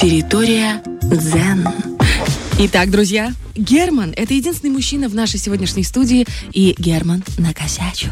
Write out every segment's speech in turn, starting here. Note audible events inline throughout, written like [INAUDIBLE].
Территория дзен. Итак, друзья, Герман – это единственный мужчина в нашей сегодняшней студии, и Герман накосячил.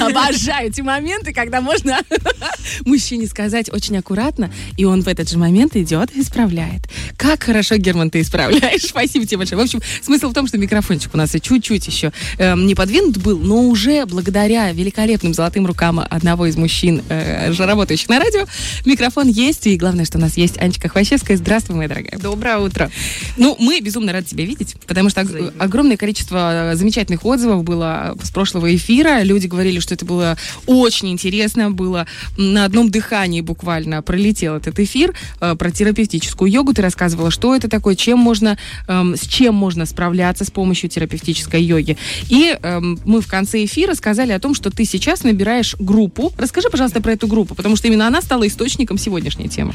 Обожаю эти моменты, когда можно [LAUGHS] мужчине сказать очень аккуратно, и он в этот же момент идет и исправляет. Как хорошо, Герман, ты исправляешь. [LAUGHS] Спасибо тебе большое. В общем, смысл в том, что микрофончик у нас и чуть-чуть еще э, не подвинут был, но уже благодаря великолепным золотым рукам одного из мужчин, э, работающих на радио, микрофон есть, и главное, что у нас есть Анечка Хвощевская. Здравствуй, моя дорогая. Доброе утро. Ну, мы безумно рады тебя видеть, потому что ог- огромное количество э, замечательных отзывов было с прошлого эфира. Люди говорили, что это было очень интересно, было на одном дыхании буквально пролетел этот эфир э, про терапевтическую йогу. Ты рассказывала, что это такое, чем можно, эм, с чем можно справляться с помощью терапевтической йоги. И эм, мы в конце эфира сказали о том, что ты сейчас набираешь группу. Расскажи, пожалуйста, про эту группу, потому что именно она стала источником сегодняшней темы.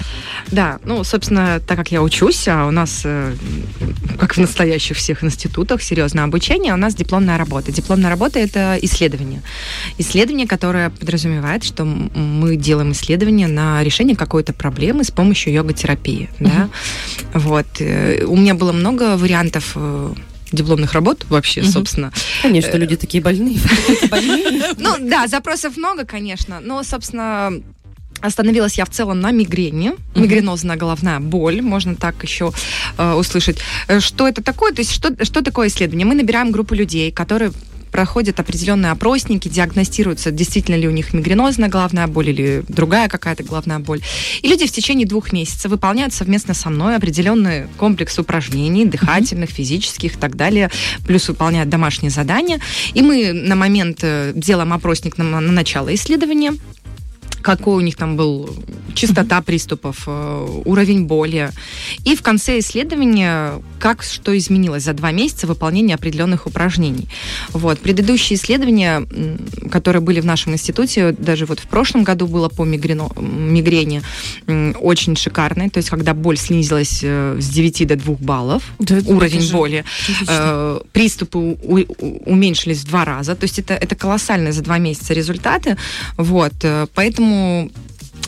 Да, ну, собственно, так как я учусь, а у нас, э, как в настоящих всех институтах, серьезное обучение, у нас дипломная работа. Дипломная работа – это исследование. Исследование, которое подразумевает, что мы делаем исследование на решение какой-то проблемы с помощью йога-терапии. Да? Вот. Э, У меня было много вариантов э, дипломных работ вообще, Мгм. собственно. Конечно, люди такие больные. [LAUGHS] [LAUGHS] Ну да, запросов много, конечно, но, собственно, Остановилась я в целом на мигрени, мигренозная головная боль, можно так еще э, услышать. Э, Что это такое? То есть что, что такое исследование? Мы набираем группу людей, которые проходят определенные опросники, диагностируются, действительно ли у них мигренозная головная боль или другая какая-то головная боль. И люди в течение двух месяцев выполняют совместно со мной определенный комплекс упражнений, дыхательных, физических и так далее, плюс выполняют домашние задания. И мы на момент э, делаем опросник на, на начало исследования, какой у них там был частота приступов, э, уровень боли. И в конце исследования, как что изменилось за два месяца выполнения определенных упражнений. Вот. Предыдущие исследования, которые были в нашем институте, даже вот в прошлом году было по мигрено- мигрени, очень шикарные. То есть, когда боль снизилась э, с 9 до 2 баллов, Да, уровень же боли, э, приступы у- у- уменьшились в два раза. То есть это, это колоссальные за два месяца результаты. Вот. э, Поэтому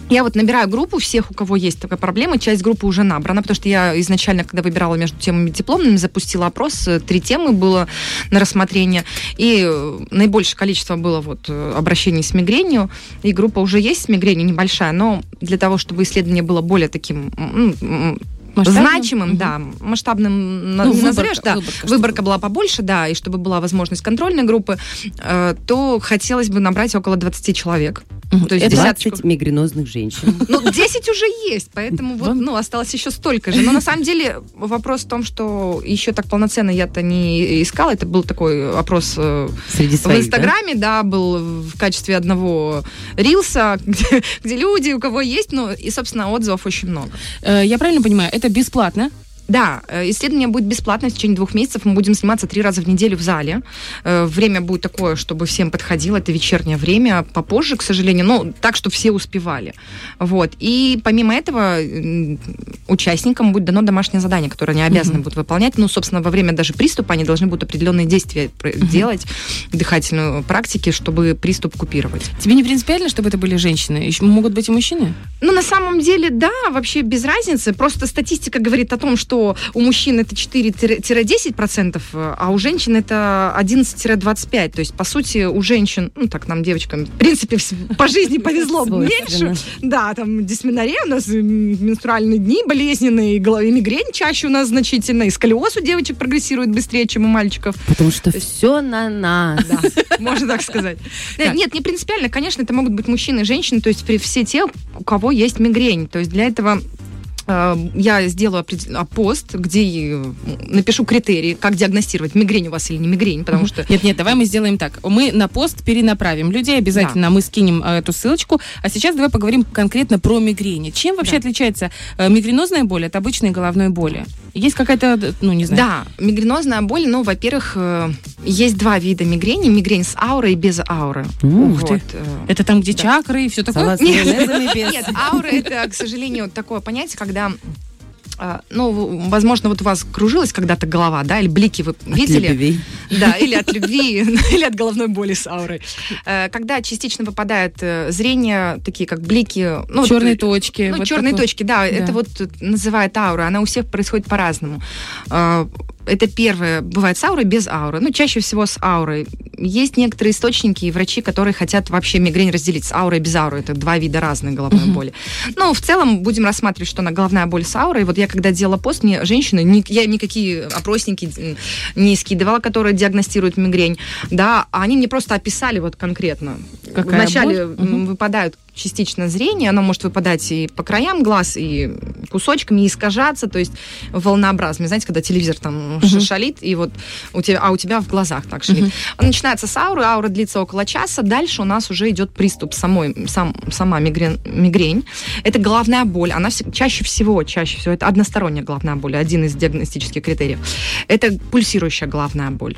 я вот набираю группу всех, у кого есть такая проблема. Часть группы уже набрана, потому что я изначально, когда выбирала между темами дипломными, запустила опрос. э, Три темы было на рассмотрение. И э, наибольшее количество было вот э, обращений с мигренью. И группа уже есть с мигренью, небольшая. Но для того, чтобы исследование было более таким Масштабным? значимым, Мгм. да, масштабным Ну, не выборка- назовешь, да. выборка, чтобы Выборка была побольше, да, и чтобы была возможность контрольной группы, э, то хотелось бы набрать около 20 человек. То есть Это десяточку. 20 мигренозных женщин. [LAUGHS] Ну, 10 уже есть, поэтому вот, ну, осталось еще столько же. Но на самом деле вопрос в том, что еще так полноценно я-то не искала. Это был такой опрос э, Среди в своих, да? Инстаграме, да? был в качестве одного рилса, [LAUGHS] где, где люди, у кого есть, ну, и, собственно, отзывов очень много. Э, Я правильно понимаю, это бесплатно? Да, э, исследование будет бесплатно в течение двух месяцев. Мы будем заниматься три раза в неделю в зале. Э, Время будет такое, чтобы всем подходило. Это вечернее время, попозже, к сожалению, но так, чтобы все успевали. Вот. И помимо этого участникам будет дано домашнее задание, которое они обязаны Мгм. будут выполнять. Ну, собственно, во время даже приступа они должны будут определенные действия пр- делать, дыхательную практики, чтобы приступ купировать. Тебе не принципиально, чтобы это были женщины? Еще могут быть и мужчины? Ну, на самом деле, да, вообще без разницы. Просто статистика говорит о том, что у мужчин это 4-10%, а у женщин это 11-25%. То есть, по сути, у женщин, ну, так нам, девочкам, в принципе, по жизни [LAUGHS] повезло меньше. Да, там дисменория у нас, менструальные дни болезненные, и мигрень чаще у нас значительно, и сколиоз у девочек прогрессирует быстрее, чем у мальчиков. Потому что все на нас. Да, можно так сказать. [LAUGHS] Нет, не принципиально. Конечно, это могут быть мужчины и женщины, то есть все те, у кого есть мигрень. То есть для этого я сделаю а, пост, где э, напишу критерии, как диагностировать, мигрень у вас или не мигрень, потому что Нет, нет, давай мы сделаем так. Мы на пост перенаправим людей, обязательно мы скинем э, эту ссылочку. А сейчас давай поговорим конкретно про мигрени. Чем вообще Да. отличается э, мигренозная боль от обычной головной боли? Есть какая-то, ну, не знаю. Да, мигренозная боль, ну, во-первых, есть два вида мигрени. Мигрень с аурой и без ауры. Ух ты. Вот, э, Это там, где Да. чакры и все такое? Без. Нет, аура это, к сожалению, такое понятие, когда А, Ну, возможно, вот у вас кружилась когда-то голова, да, или блики вы От видели? любви. Да, или от любви, [LAUGHS] или от головной боли с аурой. Э, Когда частично выпадает э, зрение, такие как блики... Ну, вот, Черные э, точки. ну, вот черные такое. точки, да, это вот называют аура. Она у всех происходит по-разному. Это первое. Бывает с аурой, без ауры. Ну, чаще всего с аурой. Есть некоторые источники и врачи, которые хотят вообще мигрень разделить с аурой и без ауры. Это два вида разной головной боли. Ну, в целом, будем рассматривать, что она головная боль с аурой. Вот я когда делала пост, мне женщины, ни- я никакие опросники не скидывала, которые диагностируют мигрень, да, а они мне просто описали вот конкретно. Какая Вначале боль? Мгм. м, выпадают частично зрение, оно может выпадать и по краям глаз, и кусочками, и искажаться, то есть волнообразно. Знаете, когда телевизор там ш- шалит, и вот у тебя, а у тебя в глазах так шалит. Он начинается с ауры, аура длится около часа, дальше у нас уже идет приступ самой, сам, сама мигрень, мигрень. Это головная боль, она вс- чаще всего, чаще всего, это односторонняя головная боль, один из диагностических критериев. Это пульсирующая головная боль.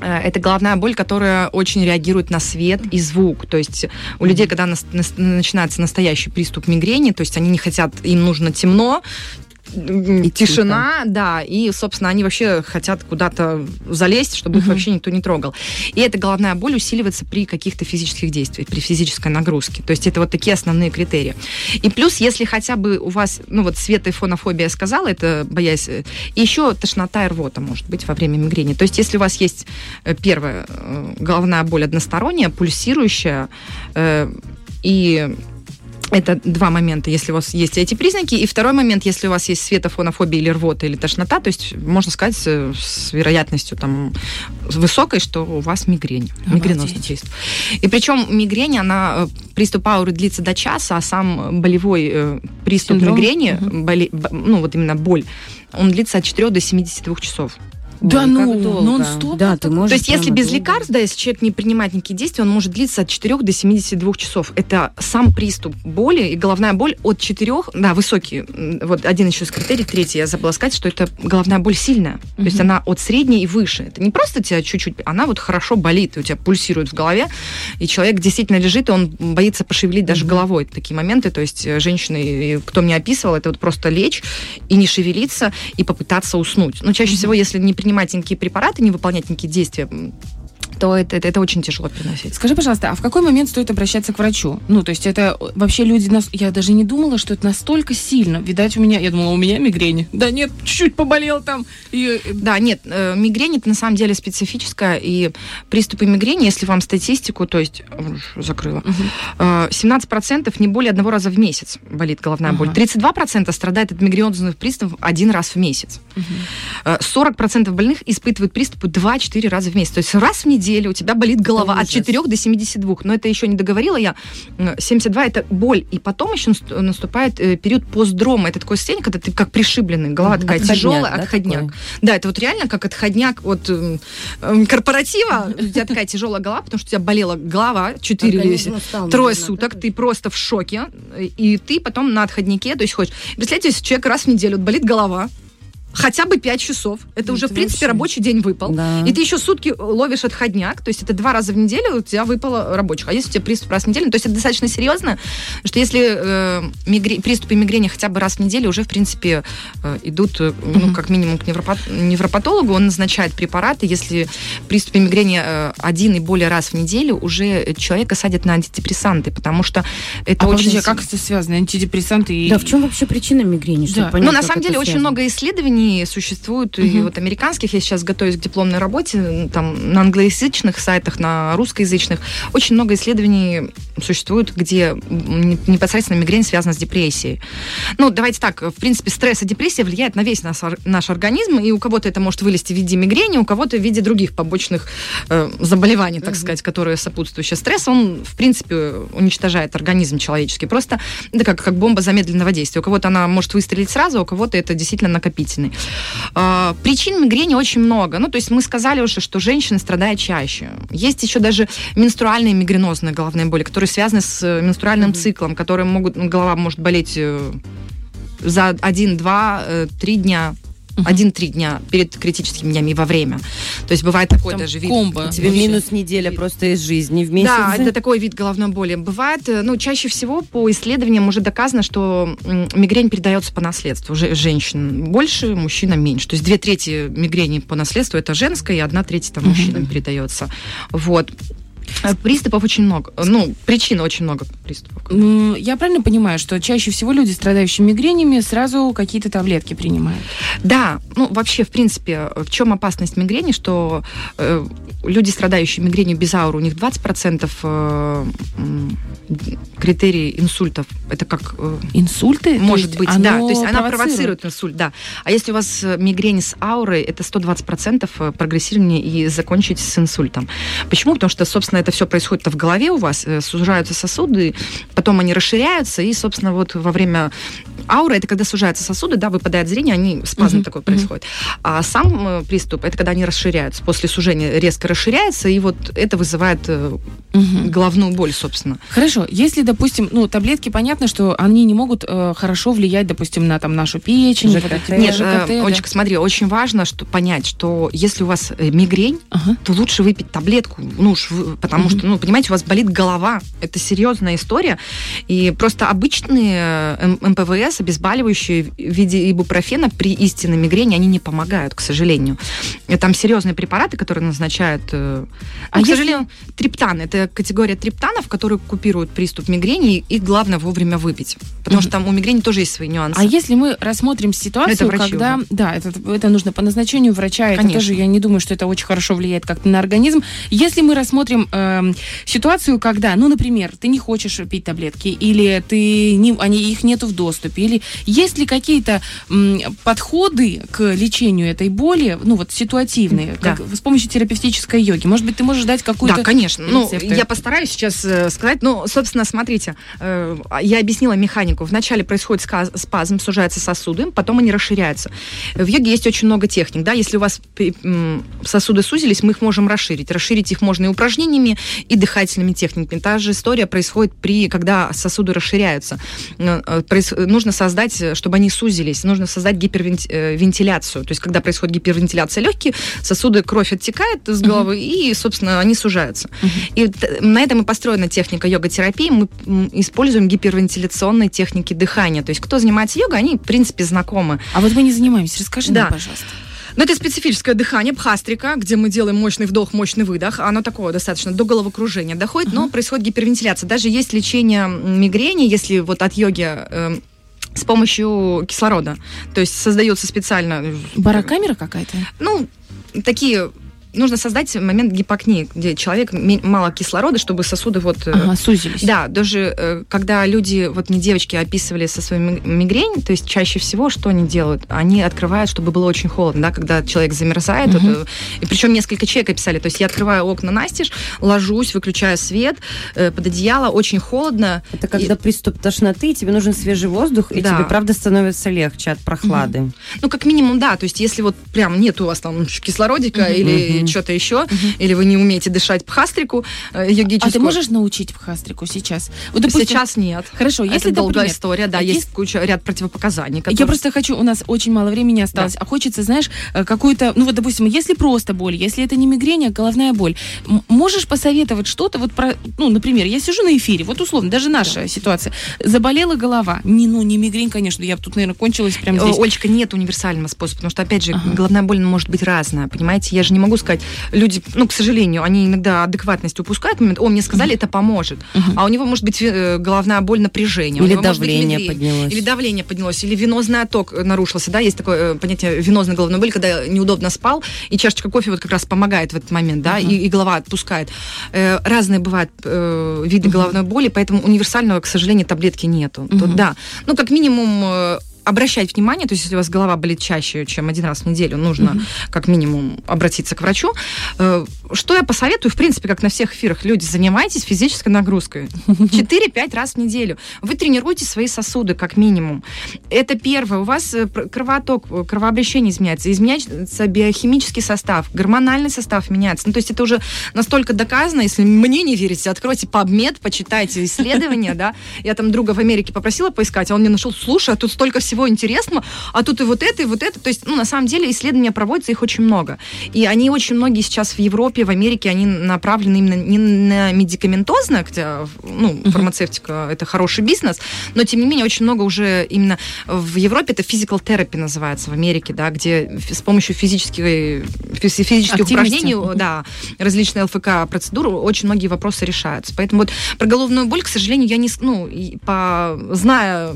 Э, Это головная боль, которая очень реагирует на свет и звук. То есть у людей, когда нас- начинается настоящий приступ мигрени, то есть они не хотят, им нужно темно, И тишина, да, и, собственно, они вообще хотят куда-то залезть, чтобы их Мгм. вообще никто не трогал. И эта головная боль усиливается при каких-то физических действиях, при физической нагрузке. То есть это вот такие основные критерии. И плюс, если хотя бы у вас, ну вот света и фонофобия сказала, это боясь, э, и еще тошнота и рвота может быть во время мигрени. То есть если у вас есть э, первая э, головная боль односторонняя, пульсирующая, и это два момента, если у вас есть эти признаки. И второй момент, если у вас есть светофонофобия или рвота, или тошнота, то есть можно сказать с вероятностью там высокой, что у вас мигрень, мигренозный Обалдеть. приступ. И причем мигрень, она, э, приступ ауры длится до часа, а сам болевой э, приступ Синдром? мигрени, Мгм. боли- ну вот именно боль, он длится от 4 до 72 часов. Да Ой, ну, нон-стоп Да, ты можешь То есть, если без долго. лекарств, да, если человек не принимает никакие действия, он может длиться от 4 до 72 часов. Это сам приступ боли и головная боль от 4, да, высокий. Вот один еще из критерий, третий, я забыла сказать, что это головная боль сильная. То есть она от средней и выше. Это не просто тебя чуть-чуть, она вот хорошо болит, у тебя пульсирует в голове, и человек действительно лежит, и он боится пошевелить даже Мгм. головой. Такие моменты, то есть э, женщины, кто мне описывал, это вот просто лечь и не шевелиться, и попытаться уснуть. Но чаще Мгм. всего, если не принимать никакие препараты, не выполнять никакие действия, то это, это, это очень тяжело переносить. Скажи, пожалуйста, а в какой момент стоит обращаться к врачу? Ну, то есть это вообще люди... Нас... Я даже не думала, что это настолько сильно. Видать, у меня... Я думала, у меня мигрень. Да нет, чуть-чуть поболел там. И... э, Да, нет, э, мигрень это на самом деле специфическая, и приступы мигрени, если вам статистику, то есть, э, закрыла, э, 17% не более одного раза в месяц болит головная боль. Ага. 32% страдает от мигренозных приступов один раз в месяц. Э, 40% больных испытывают приступы 2-4 раза в месяц. То есть раз в неделю у тебя болит голова от ужас. 4 до 72. Но это еще не договорила я. Э, 72 это боль. И потом еще наст- наступает э, период постдрома. Это такое состояние, когда ты как пришибленный. Голова такая Отходняк, тяжелая, да, отходняк. такой? Да, это вот реально как отходняк от эм, корпоратива. У тебя такая тяжелая голова, потому что у тебя болела голова 4 или трое суток, ты просто в шоке, и ты потом на отходнике, то есть хочешь. Представьте, если человек раз в неделю болит голова, хотя бы 5 часов, это Ну, уже, это в принципе, вообще. рабочий день выпал. Да. И ты еще сутки ловишь отходняк, то есть это два раза в неделю у тебя выпало рабочих. А если у тебя приступ раз в неделю, то есть это достаточно серьезно, что если э, мигре- приступы мигрени хотя бы раз в неделю уже, в принципе, э, идут, э, ну, как минимум, к невропат- невропатологу, он назначает препараты. Если приступы мигрени э, один и более раз в неделю, уже человека садят на антидепрессанты, потому что это А очень... подожди, а как это связано? Антидепрессанты и... Да, в чем вообще причина мигрени? Да. понять, Ну, на самом деле, очень связано? много исследований существует, и Мгм. вот американских, я сейчас готовюсь к дипломной работе, там, на англоязычных сайтах, на русскоязычных, очень много исследований существует, где непосредственно мигрень связана с депрессией. Ну, давайте так, в принципе, стресс и депрессия влияют на весь наш, наш организм, и у кого-то это может вылезти в виде мигрени, у кого-то в виде других побочных э, заболеваний, так сказать, которые сопутствующие. Стресс, он, в принципе, уничтожает организм человеческий. Просто это как, как бомба замедленного действия. У кого-то она может выстрелить сразу, а у кого-то это действительно накопительный. А, Причин мигрени очень много. Ну, то есть мы сказали уже, что женщины страдают чаще. Есть еще даже менструальные мигренозные головные боли, которые связаны с э, менструальным циклом, которые могут, ну, голова может болеть э, за один, два, э, три Один-три дня перед критическими днями и во время. То есть бывает такой Там даже вид. комбо. Тебе минус неделя просто из жизни в месяц. Да, это такой вид головной боли. Бывает, э, ну, чаще всего по исследованиям уже доказано, что мигрень передается по наследству. Же- Женщин больше, мужчина меньше. То есть две трети мигрени по наследству это женская, и одна треть там мужчинам передается. Вот. Э, Приступов очень много. Э, Ну, причин очень много приступов. Я правильно понимаю, что чаще всего люди, страдающие мигренями, сразу какие-то таблетки принимают? Да, ну вообще, в принципе, в чем опасность мигрени, что э, люди, страдающие мигренью без ауры, у них 20% э, критерий инсультов. Это как э, Инсульты? Может быть, да. То есть она провоцирует? инсульт, да. А если у вас э, мигрень с аурой, это 120% э, прогрессирование и закончить с инсультом. Почему? Потому что, собственно, это все происходит в голове у вас, э, сужаются сосуды, потом они расширяются, и, собственно, вот во время ауры, это когда сужаются сосуды, да, выпадает зрение, они, спазм Мгм, такой происходит. А сам э, приступ, это когда они расширяются. После сужения резко расширяется, и вот это вызывает Мгм. головную боль, собственно. Хорошо, если, допустим, ну, таблетки, понятно, что они не могут э, хорошо влиять, допустим, на там нашу печень, ЖКТ. Нет, ЖКТ, э, да. Олечка, смотри, очень важно что, понять, что если у вас мигрень, Ага. то лучше выпить таблетку, ну уж, потому Мгм. что, ну, понимаете, у вас болит голова, это серьезная история, и просто обычные э, МПВС, обезболивающие в виде ибупрофена при истинной мигрени, они не помогают, к сожалению. И Там серьезные препараты, которые назначают, э, А ну, к сожалению, триптан, это категория триптанов, которые купируют приступ мигрени, и их главное вовремя выпить, потому Мгм. что там у мигрени тоже есть свои нюансы. А если мы рассмотрим ситуацию, Это врачи когда, уже. да, это, это нужно по назначению врача, это Конечно. тоже, я не думаю, что это очень хорошо влияет как-то на организм. Если мы рассмотрим эм, ситуацию, когда, ну, например, ты не хочешь пить таблетки, или ты не, они, их нету в доступе, или есть ли какие-то м, подходы к лечению этой боли, ну, вот ситуативные, Да. как, с помощью терапевтической йоги? Может быть, ты можешь дать какую-то... Да, конечно. Ну, я постараюсь сейчас э, сказать. Ну, собственно, смотрите, э, я объяснила механику. Вначале происходит спазм, сужаются сосуды, потом они расширяются. В йоге есть очень много техник. Да? Если у вас сосуды сузились, мы их можем расширить. Расширить их можно и упражнениями, и дыхательными техниками. Та же история происходит при, когда сосуды расширяются. Э, э, Нужно создать, э, чтобы они сузились, нужно создать гипервентиляцию. То есть, когда происходит гипервентиляция легких, сосуды, кровь оттекает с головы, и, собственно, они сужаются. И т- на этом и построена техника йога-терапии. Мы используем гипервентиляционные техники дыхания. То есть, кто занимается йогой, они, в принципе, знакомы. А вот мы не занимаемся. Расскажи Да. нам, пожалуйста. Но это специфическое дыхание, бхастрика, где мы делаем мощный вдох, мощный выдох. Оно такое достаточно до головокружения доходит, но происходит гипервентиляция. Даже есть лечение мигрени, если вот от йоги эм, с помощью кислорода. То есть создается специально... э, Барокамера какая-то? Ну, такие... Нужно создать момент гипокнии, где человек мало кислорода, чтобы сосуды вот... э, Ага, сузились. да, даже э, когда люди, вот мне девочки описывали со своей ми- мигрень, то есть чаще всего что они делают? Они открывают, чтобы было очень холодно, да, когда человек замерзает, Мгм. вот, э, и причем несколько человек описали, то есть я открываю окна настежь, ложусь, выключаю свет, под одеяло, очень холодно, Это когда приступ тошноты, и тебе нужен свежий воздух, и Да. тебе, правда, становится легче от прохлады. ну, как минимум, да, то есть если вот прям нет у вас там кислородика Мгм. или Что-то еще, или вы не умеете дышать пхастрику э, йогическую. А ты можешь научить пхастрику сейчас? Вот, допустим, Сейчас нет. Хорошо, если, это долгая например, история, да, а есть если- куча, ряд противопоказаний. Я которые- просто хочу, у нас очень мало времени осталось, а хочется, знаешь, э, какую-то, ну вот, допустим, если просто боль, если это не мигрень, а головная боль, можешь посоветовать что-то вот про, ну, например, я сижу на эфире, вот условно, даже наша ситуация, заболела голова, не, ну, не мигрень, конечно, я тут, наверное, кончилась прямо Э, здесь. Олечка, нет универсального способа, потому что, опять же, Ага. головная боль может быть разная, понимаете? Я же не могу сказать, люди, ну, к сожалению, они иногда адекватность упускают, момент, о, мне сказали, это поможет, а у него может быть э, головная боль напряжения, у Или быть давление поднялось. Или давление поднялось, или венозный отток нарушился, да, есть такое э, понятие венозной головной боли, когда неудобно спал, и чашечка кофе вот как раз помогает в этот момент, да, и, и голова отпускает. Э, разные бывают виды головной боли, поэтому универсального, к сожалению, таблетки нету. Тут, да, ну, как минимум, обращать внимание, то есть если у вас голова болит чаще, чем один раз в неделю, нужно Мгм. как минимум обратиться к врачу. Э, Что я посоветую, в принципе, как на всех эфирах, люди, занимайтесь физической нагрузкой. [LAUGHS] 4-5 раз в неделю. Вы тренируете свои сосуды, как минимум. Это первое. У вас э, кровоток, э, кровообращение изменяется, изменяется биохимический состав, гормональный состав меняется. Ну, то есть это уже настолько доказано, если мне не верите, откройте PubMed, почитайте исследования, [LAUGHS] да. Я там друга в Америке попросила поискать, а он мне нашел, слушай, а тут столько всего всего интересного, а тут и вот это, и вот это. То есть, ну, на самом деле, исследования проводятся, их очень много. И они очень многие сейчас в Европе, в Америке, они направлены именно не на медикаментозно, хотя, ну, фармацевтика это хороший бизнес, но, тем не менее, очень много уже именно в Европе это physical therapy называется, в Америке, да, где с помощью физических, физи- физических Активности. упражнений, да, различные ЛФК-процедуры, очень многие вопросы решаются. Поэтому вот про головную боль, к сожалению, я не, ну, по, зная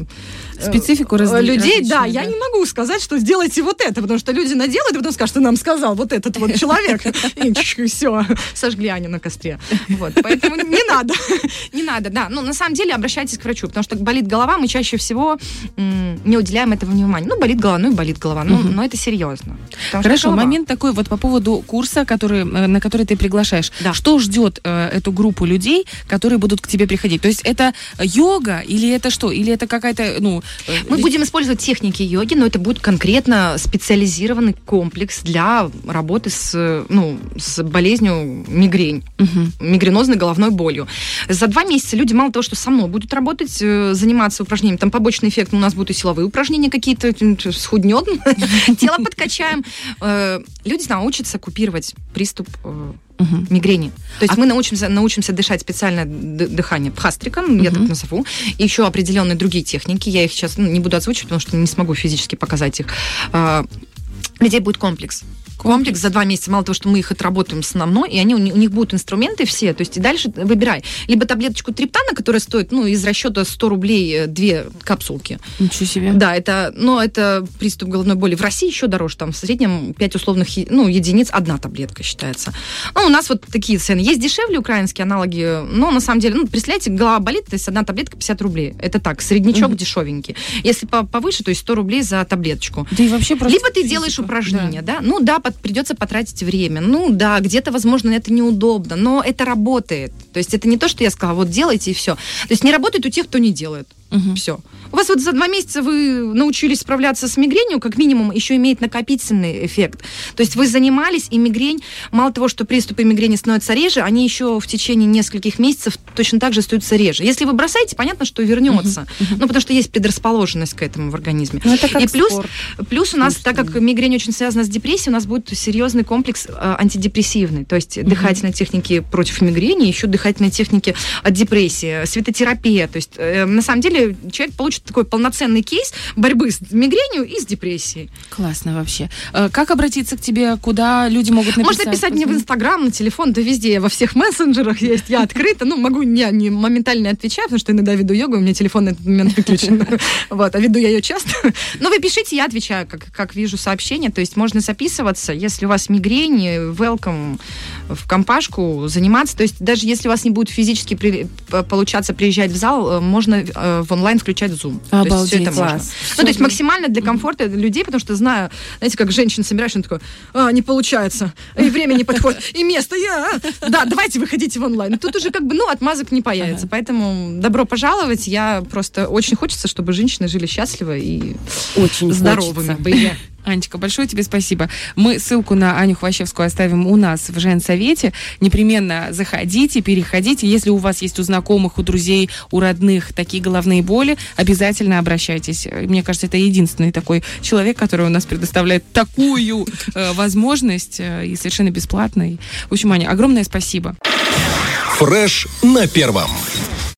Специфику э, разли- людей, да, различную, я да. не могу сказать, что сделайте вот это, потому что люди наделают, и потом скажут, что нам сказал вот этот вот человек, [LAUGHS] и все, сожгли Аню на костре. Вот, поэтому не надо, [LAUGHS] не надо, да. Ну, на самом деле, обращайтесь к врачу, потому что болит голова, мы чаще всего не уделяем этого внимания. Ну, болит голова, ну и болит голова, ну, но это серьезно. Хорошо, момент такой вот по поводу курса, который, э, на который ты приглашаешь. Да. Что ждет э, эту группу людей, которые будут к тебе приходить? То есть это йога или это что? Или это какая-то, ну... э, Мы будем использовать техники йоги, но это будет конкретно специализированный комплекс для работы с, э, ну, с болезнью мигрень, Мгм. мигренозной головной болью. За два месяца люди мало того, что со мной будут работать, э, заниматься упражнениями, там побочный эффект, у нас будут и силовые упражнения какие-то, м, схуднем, [LAUGHS] тело подкачаем. Э, Люди научатся купировать приступ Мгм. мигрени. То есть А- мы научимся, научимся дышать специальное д- дыхание пхастриком, я так назову, и еще определенные другие техники. Я их сейчас ну, не буду озвучивать, потому что не смогу физически показать их. А, Людей будет комплекс. Комплекс за два месяца. Мало того, что мы их отработаем основной, и они, у, ни- у них будут инструменты все. То есть и дальше выбирай. Либо таблеточку триптана, которая стоит, ну, из расчета 100 рублей э, две капсулки. Ничего себе. Да, это, но это приступ головной боли. В России еще дороже, там в среднем 5 условных ну, единиц одна таблетка считается. Ну, у нас вот такие цены. Есть дешевле украинские аналоги, но на самом деле, ну, представляете, голова болит, то есть одна таблетка 50 рублей. Это так, среднячок Мгм. дешевенький. Если по- повыше, то есть 100 рублей за таблеточку. Да и вообще просто Либо ты физика. делаешь упражнения, да. Ну да, под- придется потратить время. Ну да, где-то, возможно, это неудобно, но это работает. То есть это не то, что я сказала, вот делайте и все. То есть не работает у тех, кто не делает. Мгм. Все. У вас вот за два месяца вы научились справляться с мигренью, как минимум, еще имеет накопительный эффект. То есть вы занимались, и мигрень, мало того, что приступы мигрени становятся реже, они еще в течение нескольких месяцев точно так же остаются реже. Если вы бросаете, понятно, что вернется. Ну, потому что есть предрасположенность к этому в организме. Ну, это как и плюс, спорт. плюс у нас, Слушай, так как мигрень очень связана с депрессией, у нас будет серьезный комплекс э, антидепрессивный. То есть дыхательные техники против мигрени, еще дыхательные техники от депрессии, светотерапия. То есть, э, на самом деле, человек получит такой полноценный кейс борьбы с мигренью и с депрессией. Классно вообще. Э, Как обратиться к тебе? Куда люди могут написать? Можно писать мне в? Инстаграм, на телефон, да везде, я во всех мессенджерах есть, я открыта. Ну, могу, я не моментально отвечаю, потому что иногда веду йогу, у меня телефон на этот момент выключен. [LAUGHS] Вот, а веду я ее часто. Но вы пишите, я отвечаю, как, как вижу сообщения. То есть можно записываться, если у вас мигрень, welcome в компашку, заниматься. То есть даже если у вас не будет физически при- получаться приезжать в зал, э, можно э, в онлайн включать Zoom. То есть Обалдеть, это можно. класс. Ну, то есть максимально для комфорта людей, потому что знаю, знаете, как женщин собираешь, он такой, а, не получается, и время не подходит, и место, я, а». да, давайте выходите в онлайн. Тут уже как бы, ну, отмазок не появится, поэтому добро пожаловать, я просто очень хочется, чтобы женщины жили счастливо и Очень здоровыми хочется. Анечка, большое тебе спасибо. Мы ссылку на Аню Хвощевскую оставим у нас в Женсовете. Непременно заходите, переходите. Если у вас есть у знакомых, у друзей, у родных такие головные боли, обязательно обращайтесь. Мне кажется, это единственный такой человек, который у нас предоставляет такую э, возможность э, и совершенно бесплатно. И, В общем, Аня, огромное спасибо. Фреш на первом.